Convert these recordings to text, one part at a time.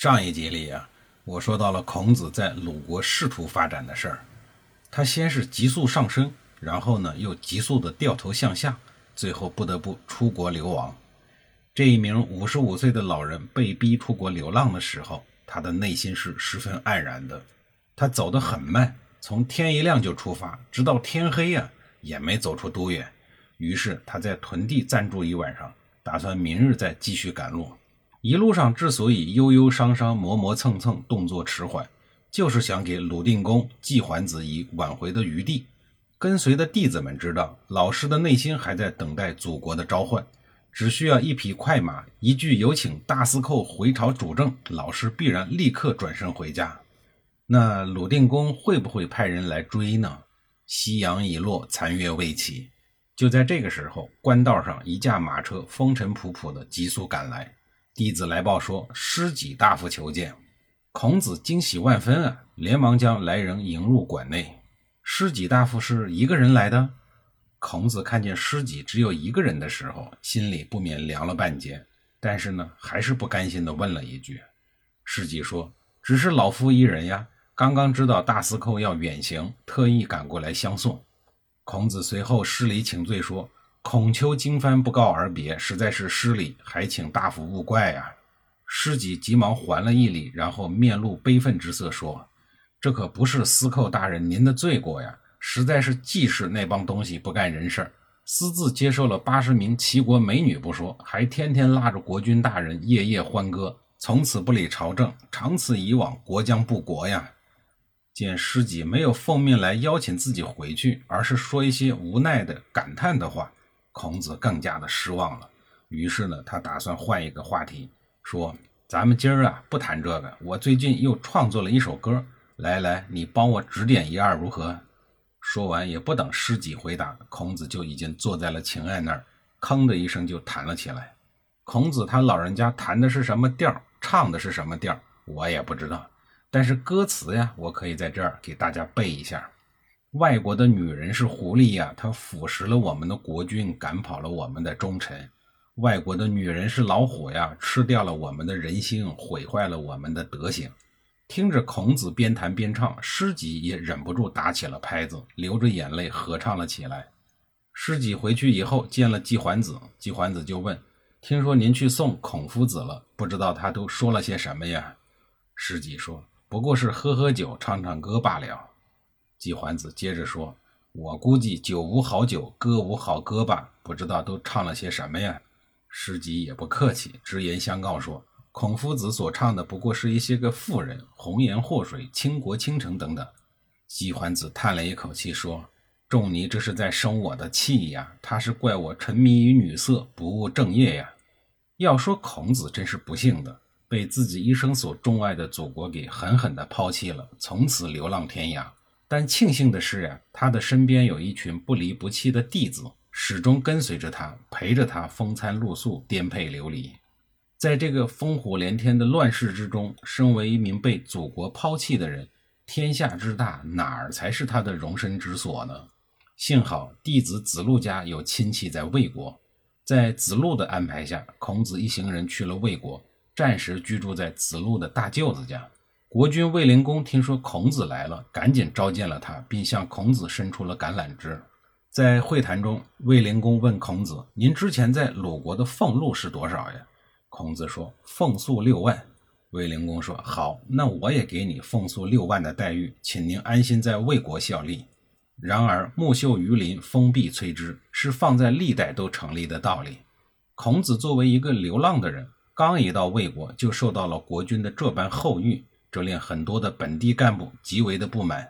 上一集里啊，我说到了孔子在鲁国仕途发展的事儿。他先是急速上升，然后呢又急速的掉头向下，最后不得不出国流亡。这一名五十五岁的老人被逼出国流浪的时候，他的内心是十分黯然的。他走得很慢，从天一亮就出发，直到天黑呀也没走出多远。于是他在屯地暂住一晚上，打算明日再继续赶路。一路上之所以悠悠伤伤、磨磨蹭蹭、动作迟缓，就是想给鲁定公、季桓子以挽回的余地。跟随的弟子们知道，老师的内心还在等待祖国的召唤，只需要一匹快马，一句有请大司寇回朝主政，老师必然立刻转身回家。那鲁定公会不会派人来追呢？夕阳已落，残月未起。就在这个时候，官道上一架马车风尘仆仆地急速赶来。弟子来报说，师己大夫求见。孔子惊喜万分啊，连忙将来人迎入馆内。师己大夫是一个人来的。孔子看见师己只有一个人的时候，心里不免凉了半截。但是呢，还是不甘心地问了一句。师己说：“只是老夫一人呀，刚刚知道大司寇要远行，特意赶过来相送。”孔子随后施礼请罪说。孔丘经幡不告而别，实在是失礼，还请大夫勿怪呀。师己急忙还了一礼，然后面露悲愤之色说：“这可不是司寇大人您的罪过呀，实在是季氏那帮东西不干人事儿，私自接受了八十名齐国美女不说，还天天拉着国君大人夜夜欢歌，从此不理朝政，长此以往，国将不国呀。”见师己没有奉命来邀请自己回去，而是说一些无奈的感叹的话。孔子更加的失望了，于是呢，他打算换一个话题，说：“咱们今儿啊，不谈这个。我最近又创作了一首歌，来来，你帮我指点一二，如何？”说完，也不等师己回答，孔子就已经坐在了琴案那儿，吭的一声就弹了起来。孔子他老人家弹的是什么调，唱的是什么调，我也不知道，但是歌词呀，我可以在这儿给大家背一下。外国的女人是狐狸呀，她腐蚀了我们的国君，赶跑了我们的忠臣；外国的女人是老虎呀，吃掉了我们的人心，毁坏了我们的德行。听着孔子边弹边唱，师己也忍不住打起了拍子，流着眼泪合唱了起来。师己回去以后见了季桓子，季桓子就问：“听说您去送孔夫子了，不知道他都说了些什么呀？”师己说：“不过是喝喝酒，唱唱歌罢了。”季桓子接着说：“我估计酒无好酒，歌无好歌吧，不知道都唱了些什么呀？”师己也不客气，直言相告说：“孔夫子所唱的不过是一些个妇人，红颜祸水，倾国倾城等等。”季桓子叹了一口气说：“仲尼这是在生我的气呀，他是怪我沉迷于女色，不务正业呀。要说孔子真是不幸的，被自己一生所钟爱的祖国给狠狠地抛弃了，从此流浪天涯。”但庆幸的是呀，他的身边有一群不离不弃的弟子，始终跟随着他，陪着他风餐露宿、颠沛流离。在这个烽火连天的乱世之中，身为一名被祖国抛弃的人，天下之大，哪儿才是他的容身之所呢？幸好弟子子路家有亲戚在魏国，在子路的安排下，孔子一行人去了魏国，暂时居住在子路的大舅子家。国君卫灵公听说孔子来了，赶紧召见了他，并向孔子伸出了橄榄枝。在会谈中，卫灵公问孔子：“您之前在鲁国的俸禄是多少呀？”孔子说：“俸粟六万。”卫灵公说：“好，那我也给你俸粟六万的待遇，请您安心在魏国效力。”然而，木秀于林，风必摧之，是放在历代都成立的道理。孔子作为一个流浪的人，刚一到魏国，就受到了国君的这般厚遇。这令很多的本地干部极为的不满，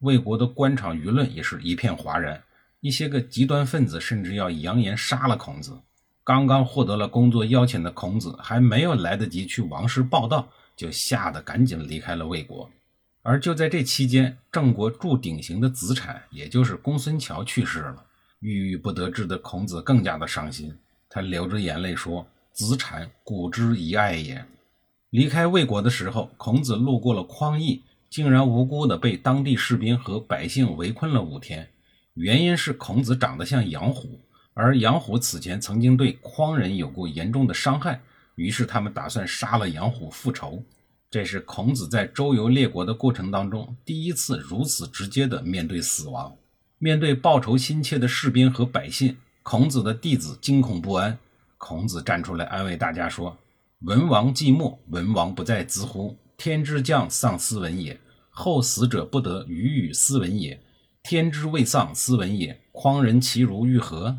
魏国的官场舆论也是一片哗然，一些个极端分子甚至要扬言杀了孔子。刚刚获得了工作邀请的孔子，还没有来得及去王室报道，就吓得赶紧离开了魏国。而就在这期间，郑国铸鼎刑的子产，也就是公孙乔去世了。郁郁不得志的孔子更加的伤心，他流着眼泪说：“子产，古之一爱也。”离开魏国的时候，孔子路过了匡邑，竟然无辜的被当地士兵和百姓围困了五天。原因是孔子长得像杨虎，而杨虎此前曾经对匡人有过严重的伤害，于是他们打算杀了杨虎复仇。这是孔子在周游列国的过程当中第一次如此直接的面对死亡。面对报仇心切的士兵和百姓，孔子的弟子惊恐不安。孔子站出来安慰大家说：“文王寂寞，文王不在兹乎？天之将丧斯文也，后死者不得与与斯文也。”天之未丧，斯文也。匡人其如欲何？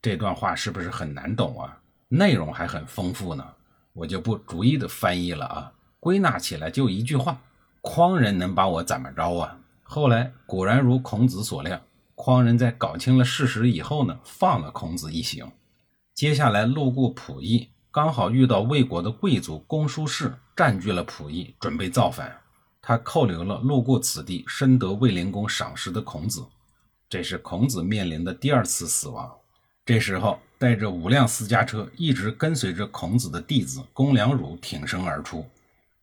这段话是不是很难懂啊？内容还很丰富呢，我就不逐一的翻译了啊。归纳起来就一句话：匡人能把我怎么着啊？后来果然如孔子所料，匡人在搞清了事实以后呢，放了孔子一行。接下来路过溥仪，刚好遇到魏国的贵族公叔氏占据了溥仪，准备造反。他扣留了路过此地、深得卫灵公赏识的孔子，这是孔子面临的第二次死亡。这时候，带着五辆私家车，一直跟随着孔子的弟子公良汝挺身而出。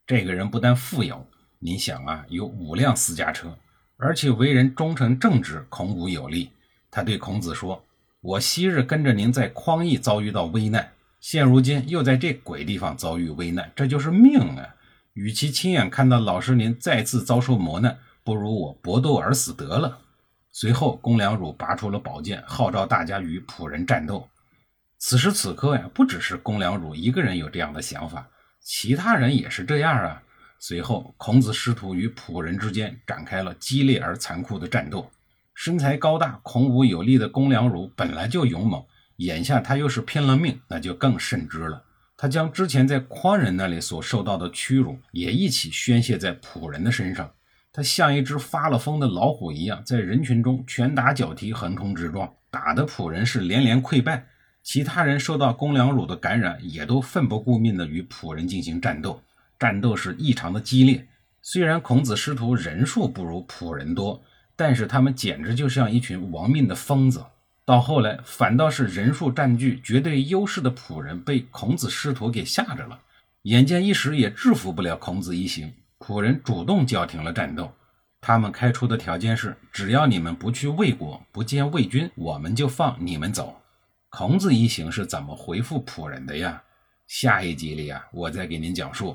这个人不但富有，你想啊，有五辆私家车，而且为人忠诚正直，孔武有力。他对孔子说：“我昔日跟着您在匡邑遭遇到危难，现如今又在这鬼地方遭遇危难，这就是命啊！”与其亲眼看到老师您再次遭受磨难，不如我搏斗而死得了。随后，公良汝拔出了宝剑，号召大家与仆人战斗。此时此刻呀，不只是公良汝一个人有这样的想法，其他人也是这样啊。随后，孔子师徒与仆人之间展开了激烈而残酷的战斗。身材高大、孔武有力的公良汝本来就勇猛，眼下他又是拼了命，那就更甚之了。他将之前在匡人那里所受到的屈辱也一起宣泄在仆人的身上。他像一只发了疯的老虎一样，在人群中拳打脚踢，横冲直撞，打得仆人是连连溃败。其他人受到公良辱的感染，也都奋不顾命地与仆人进行战斗。战斗是异常的激烈。虽然孔子师徒人数不如仆人多，但是他们简直就像一群亡命的疯子。到后来，反倒是人数占据绝对优势的仆人被孔子师徒给吓着了，眼见一时也制服不了孔子一行，仆人主动叫停了战斗。他们开出的条件是：只要你们不去魏国，不见魏军，我们就放你们走。孔子一行是怎么回复仆人的呀？下一集里啊，我再给您讲述。